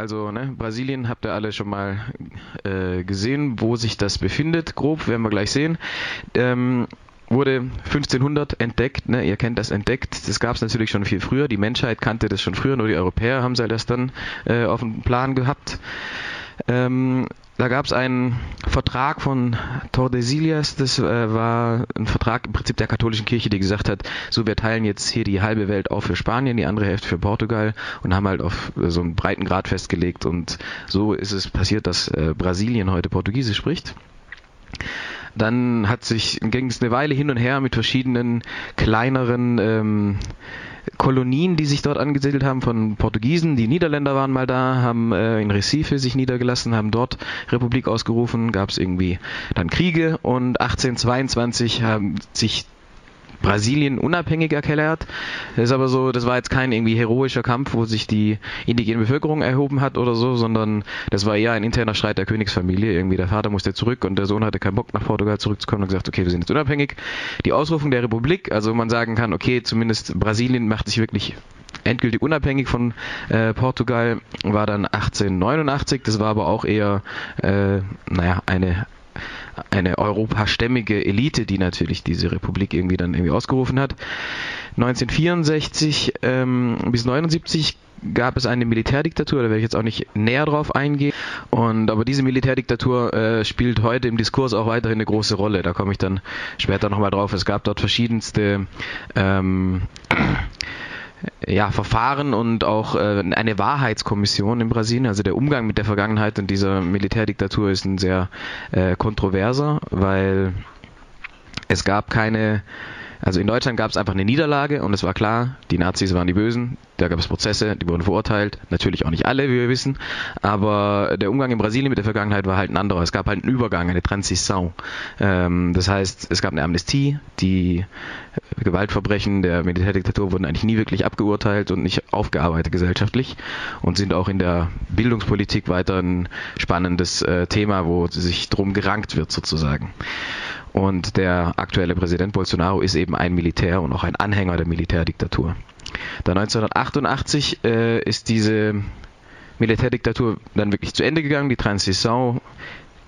Also ne, Brasilien habt ihr alle schon mal äh, gesehen, wo sich das befindet. Grob werden wir gleich sehen. Ähm, wurde 1500 entdeckt, ne? ihr kennt das entdeckt, das gab es natürlich schon viel früher, die Menschheit kannte das schon früher, nur die Europäer haben sie das dann äh, auf dem Plan gehabt. Ähm, da gab es einen Vertrag von Tordesillas, das äh, war ein Vertrag im Prinzip der katholischen Kirche, die gesagt hat, so wir teilen jetzt hier die halbe Welt auf für Spanien, die andere Hälfte für Portugal und haben halt auf so einen breiten Grad festgelegt und so ist es passiert, dass äh, Brasilien heute Portugiesisch spricht. Dann hat sich, ging es eine Weile hin und her mit verschiedenen kleineren ähm, Kolonien, die sich dort angesiedelt haben von Portugiesen. Die Niederländer waren mal da, haben äh, in Recife sich niedergelassen, haben dort Republik ausgerufen, gab es irgendwie dann Kriege und 1822 haben sich Brasilien unabhängig erklärt. Das ist aber so, das war jetzt kein irgendwie heroischer Kampf, wo sich die indigene Bevölkerung erhoben hat oder so, sondern das war eher ein interner Streit der Königsfamilie. Irgendwie der Vater musste zurück und der Sohn hatte keinen Bock nach Portugal zurückzukommen und gesagt, okay, wir sind jetzt unabhängig. Die Ausrufung der Republik, also man sagen kann, okay, zumindest Brasilien macht sich wirklich endgültig unabhängig von äh, Portugal, war dann 1889. Das war aber auch eher, äh, naja, eine eine europastämmige Elite, die natürlich diese Republik irgendwie dann irgendwie ausgerufen hat. 1964 ähm, bis 79 gab es eine Militärdiktatur, da werde ich jetzt auch nicht näher drauf eingehen. Und aber diese Militärdiktatur äh, spielt heute im Diskurs auch weiterhin eine große Rolle. Da komme ich dann später nochmal drauf. Es gab dort verschiedenste ähm, ja, Verfahren und auch äh, eine Wahrheitskommission in Brasilien. Also der Umgang mit der Vergangenheit und dieser Militärdiktatur ist ein sehr äh, kontroverser, weil es gab keine also in Deutschland gab es einfach eine Niederlage und es war klar, die Nazis waren die Bösen, da gab es Prozesse, die wurden verurteilt, natürlich auch nicht alle, wie wir wissen, aber der Umgang in Brasilien mit der Vergangenheit war halt ein anderer. Es gab halt einen Übergang, eine Transition. Ähm, das heißt, es gab eine Amnestie, die Gewaltverbrechen der Militärdiktatur wurden eigentlich nie wirklich abgeurteilt und nicht aufgearbeitet gesellschaftlich und sind auch in der Bildungspolitik weiter ein spannendes äh, Thema, wo sich drum gerankt wird sozusagen. Und der aktuelle Präsident Bolsonaro ist eben ein Militär und auch ein Anhänger der Militärdiktatur. Da 1988 äh, ist diese Militärdiktatur dann wirklich zu Ende gegangen, die Transition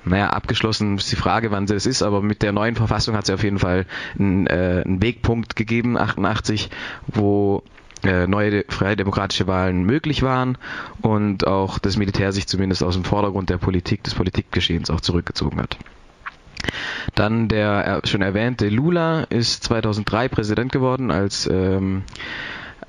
naja, abgeschlossen ist die Frage, wann das ist, aber mit der neuen Verfassung hat es auf jeden Fall einen, äh, einen Wegpunkt gegeben, 88, wo äh, neue freie demokratische Wahlen möglich waren und auch das Militär sich zumindest aus dem Vordergrund der Politik, des Politikgeschehens auch zurückgezogen hat. Dann der schon erwähnte Lula ist 2003 Präsident geworden als ähm,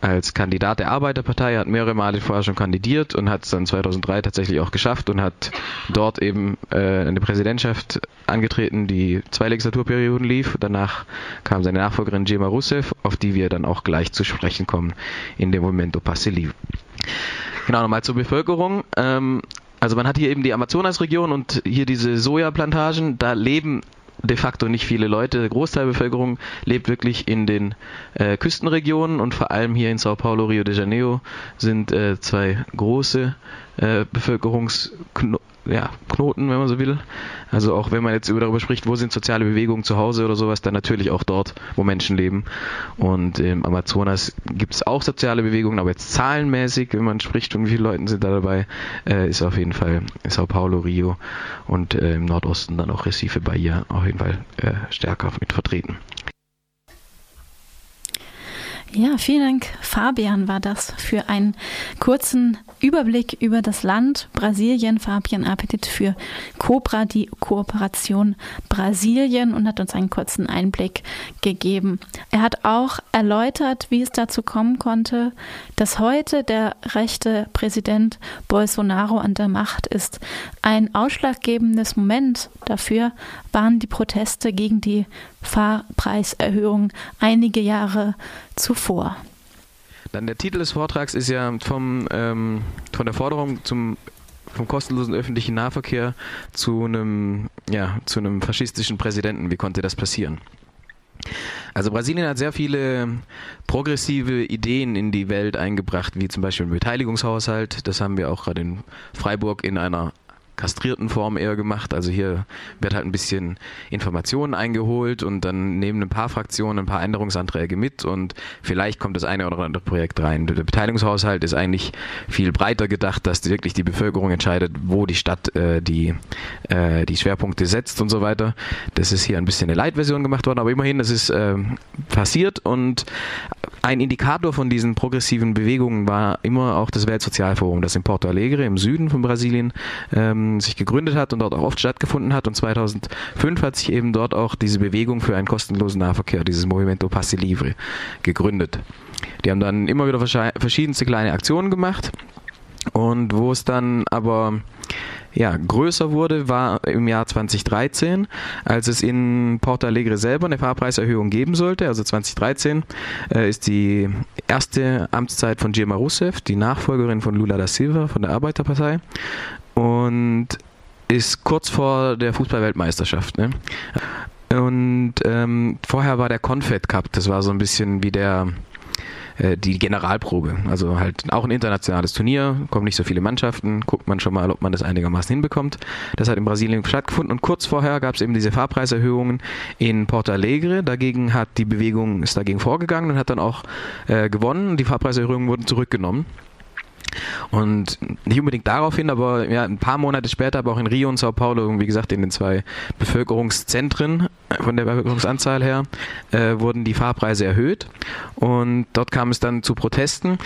als Kandidat der Arbeiterpartei, hat mehrere Male vorher schon kandidiert und hat es dann 2003 tatsächlich auch geschafft und hat dort eben äh, eine Präsidentschaft angetreten, die zwei Legislaturperioden lief. Danach kam seine Nachfolgerin Dilma Rousseff, auf die wir dann auch gleich zu sprechen kommen in dem Momento Passeli. Genau, nochmal zur Bevölkerung. Ähm, also man hat hier eben die Amazonasregion und hier diese Sojaplantagen, da leben de facto nicht viele Leute. Der Großteil der Bevölkerung lebt wirklich in den äh, Küstenregionen und vor allem hier in Sao Paulo, Rio de Janeiro sind äh, zwei große äh, Bevölkerungsknoten ja, wenn man so will. Also auch wenn man jetzt darüber spricht, wo sind soziale Bewegungen zu Hause oder sowas, dann natürlich auch dort, wo Menschen leben. Und im Amazonas gibt es auch soziale Bewegungen, aber jetzt zahlenmäßig, wenn man spricht und wie viele Leute sind da dabei, äh, ist auf jeden Fall Sao Paulo, Rio und äh, im Nordosten dann auch Recife, Bahia auf jeden Fall äh, stärker mit vertreten. Ja, vielen Dank, Fabian, war das für einen kurzen Überblick über das Land Brasilien. Fabian Appetit für Cobra, die Kooperation Brasilien und hat uns einen kurzen Einblick gegeben. Er hat auch erläutert, wie es dazu kommen konnte, dass heute der rechte Präsident Bolsonaro an der Macht ist. Ein ausschlaggebendes Moment dafür waren die Proteste gegen die Fahrpreiserhöhung einige Jahre zuvor. Dann der Titel des Vortrags ist ja vom, ähm, von der Forderung zum vom kostenlosen öffentlichen Nahverkehr zu einem, ja, zu einem faschistischen Präsidenten. Wie konnte das passieren? Also Brasilien hat sehr viele progressive Ideen in die Welt eingebracht, wie zum Beispiel ein Beteiligungshaushalt. Das haben wir auch gerade in Freiburg in einer kastrierten Form eher gemacht. Also hier wird halt ein bisschen Informationen eingeholt und dann nehmen ein paar Fraktionen ein paar Änderungsanträge mit und vielleicht kommt das eine oder andere Projekt rein. Der Beteiligungshaushalt ist eigentlich viel breiter gedacht, dass wirklich die Bevölkerung entscheidet, wo die Stadt äh, die, äh, die Schwerpunkte setzt und so weiter. Das ist hier ein bisschen eine Light-Version gemacht worden, aber immerhin, das ist äh, passiert und ein Indikator von diesen progressiven Bewegungen war immer auch das Weltsozialforum, das in Porto Alegre im Süden von Brasilien ähm, sich gegründet hat und dort auch oft stattgefunden hat. Und 2005 hat sich eben dort auch diese Bewegung für einen kostenlosen Nahverkehr, dieses Movimento Passe Livre, gegründet. Die haben dann immer wieder verschiedenste kleine Aktionen gemacht. Und wo es dann aber ja, größer wurde, war im Jahr 2013, als es in Porto Alegre selber eine Fahrpreiserhöhung geben sollte. Also 2013 äh, ist die erste Amtszeit von Dilma Rousseff, die Nachfolgerin von Lula da Silva von der Arbeiterpartei und ist kurz vor der Fußballweltmeisterschaft. Ne? Und ähm, vorher war der Confed Cup, das war so ein bisschen wie der äh, die Generalprobe. Also halt auch ein internationales Turnier, kommen nicht so viele Mannschaften, guckt man schon mal, ob man das einigermaßen hinbekommt. Das hat in Brasilien stattgefunden und kurz vorher gab es eben diese Fahrpreiserhöhungen in Porto Alegre. Dagegen hat die Bewegung ist dagegen vorgegangen und hat dann auch äh, gewonnen. Die Fahrpreiserhöhungen wurden zurückgenommen. Und nicht unbedingt darauf hin, aber ja, ein paar Monate später, aber auch in Rio und Sao Paulo, wie gesagt, in den zwei Bevölkerungszentren von der Bevölkerungsanzahl her, äh, wurden die Fahrpreise erhöht. Und dort kam es dann zu Protesten.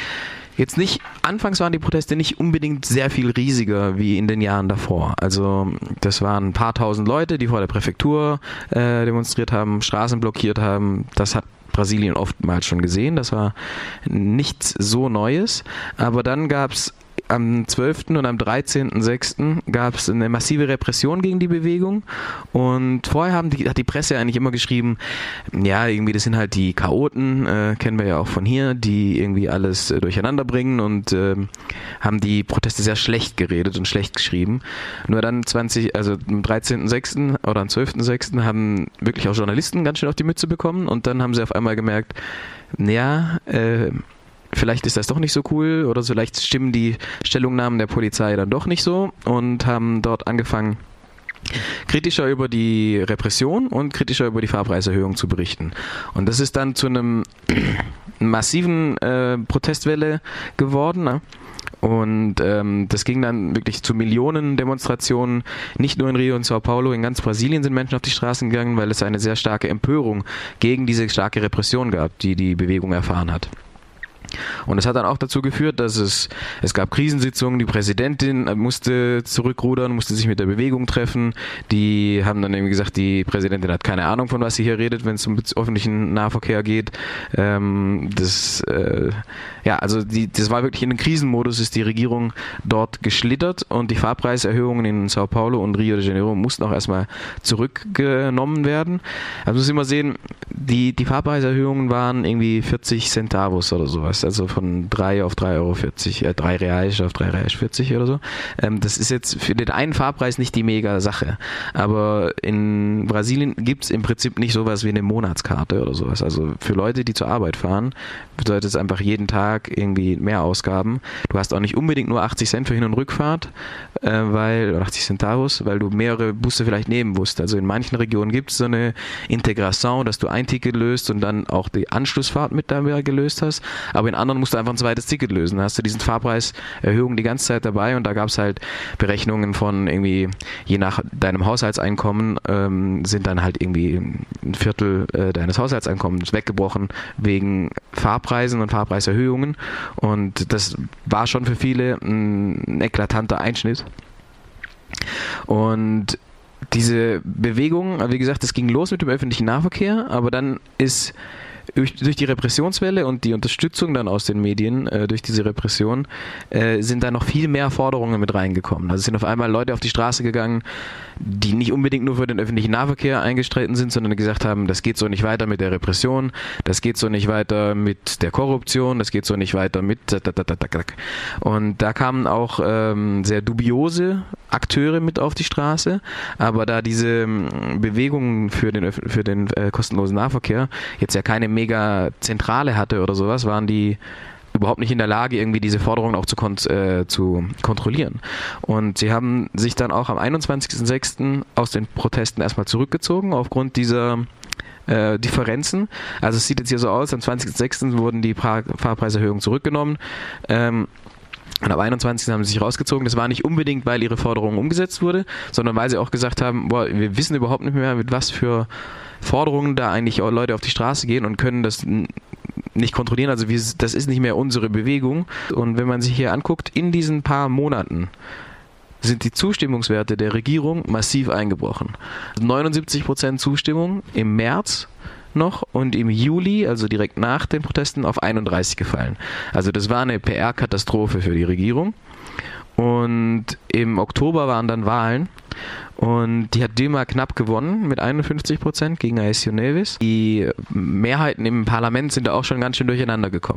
Jetzt nicht, anfangs waren die Proteste nicht unbedingt sehr viel riesiger wie in den Jahren davor. Also das waren ein paar tausend Leute, die vor der Präfektur äh, demonstriert haben, Straßen blockiert haben. Das hat Brasilien oftmals schon gesehen. Das war nichts so Neues. Aber dann gab es am 12. und am 13.06. gab es eine massive Repression gegen die Bewegung und vorher haben die, hat die Presse eigentlich immer geschrieben, ja, irgendwie das sind halt die Chaoten, äh, kennen wir ja auch von hier, die irgendwie alles äh, durcheinander bringen und äh, haben die Proteste sehr schlecht geredet und schlecht geschrieben. Nur dann 20, also am 13.06. oder am 12.06. haben wirklich auch Journalisten ganz schön auf die Mütze bekommen und dann haben sie auf einmal gemerkt, ja, äh, vielleicht ist das doch nicht so cool oder vielleicht stimmen die Stellungnahmen der Polizei dann doch nicht so und haben dort angefangen, kritischer über die Repression und kritischer über die Fahrpreiserhöhung zu berichten. Und das ist dann zu einem massiven äh, Protestwelle geworden. Ne? Und ähm, das ging dann wirklich zu Millionen Demonstrationen, nicht nur in Rio und Sao Paulo, in ganz Brasilien sind Menschen auf die Straßen gegangen, weil es eine sehr starke Empörung gegen diese starke Repression gab, die die Bewegung erfahren hat. Und es hat dann auch dazu geführt, dass es, es gab Krisensitzungen, die Präsidentin musste zurückrudern, musste sich mit der Bewegung treffen. Die haben dann irgendwie gesagt, die Präsidentin hat keine Ahnung, von was sie hier redet, wenn es um öffentlichen Nahverkehr geht. Ähm, das, äh, ja, also die, das war wirklich in den Krisenmodus, ist die Regierung dort geschlittert und die Fahrpreiserhöhungen in Sao Paulo und Rio de Janeiro mussten auch erstmal zurückgenommen werden. Also muss immer sehen, die, die Fahrpreiserhöhungen waren irgendwie 40 Centavos oder sowas, also von 3 auf 3,40 Euro, äh, 3 Reais auf 3 Reais 40 oder so. Ähm, das ist jetzt für den einen Fahrpreis nicht die mega Sache, aber in Brasilien gibt es im Prinzip nicht sowas wie eine Monatskarte oder sowas. Also für Leute, die zur Arbeit fahren, bedeutet es einfach jeden Tag irgendwie mehr Ausgaben. Du hast auch nicht unbedingt nur 80 Cent für Hin- und Rückfahrt, äh, weil, oder 80 Centavos, weil du mehrere Busse vielleicht nehmen musst. Also in manchen Regionen gibt es so eine Integration, dass du ein Ticket löst und dann auch die Anschlussfahrt mit dabei gelöst hast. Aber in anderen musst du einfach ein zweites Ticket lösen. Da hast du diesen Fahrpreiserhöhung die ganze Zeit dabei und da gab es halt Berechnungen von irgendwie, je nach deinem Haushaltseinkommen, ähm, sind dann halt irgendwie ein Viertel äh, deines Haushaltseinkommens weggebrochen wegen Fahrpreisen und Fahrpreiserhöhungen. Und das war schon für viele ein eklatanter Einschnitt. Und diese Bewegung, wie gesagt, das ging los mit dem öffentlichen Nahverkehr, aber dann ist durch, die Repressionswelle und die Unterstützung dann aus den Medien äh, durch diese Repression äh, sind da noch viel mehr Forderungen mit reingekommen. Also sind auf einmal Leute auf die Straße gegangen, die nicht unbedingt nur für den öffentlichen Nahverkehr eingestreten sind, sondern gesagt haben, das geht so nicht weiter mit der Repression, das geht so nicht weiter mit der Korruption, das geht so nicht weiter mit und da kamen auch ähm, sehr dubiose Akteure mit auf die Straße, aber da diese ähm, Bewegung für den für den äh, kostenlosen Nahverkehr jetzt ja keine mega Zentrale hatte oder sowas, waren die überhaupt nicht in der Lage, irgendwie diese Forderungen auch zu, kont äh, zu kontrollieren. Und sie haben sich dann auch am 21.06. aus den Protesten erstmal zurückgezogen aufgrund dieser äh, Differenzen. Also es sieht jetzt hier so aus, am 20.06. wurden die pra Fahrpreiserhöhungen zurückgenommen. Ähm, und am 21. haben sie sich rausgezogen. Das war nicht unbedingt, weil ihre Forderung umgesetzt wurde, sondern weil sie auch gesagt haben, boah, wir wissen überhaupt nicht mehr, mit was für Forderungen da eigentlich Leute auf die Straße gehen und können das nicht kontrollieren. Also wir, das ist nicht mehr unsere Bewegung. Und wenn man sich hier anguckt, in diesen paar Monaten sind die Zustimmungswerte der Regierung massiv eingebrochen. 79% Zustimmung im März noch und im Juli, also direkt nach den Protesten, auf 31 gefallen. Also das war eine PR-Katastrophe für die Regierung. Und im Oktober waren dann Wahlen und die hat Dilma knapp gewonnen mit 51 Prozent gegen Aécio Neves. Die Mehrheiten im Parlament sind da auch schon ganz schön durcheinander gekommen.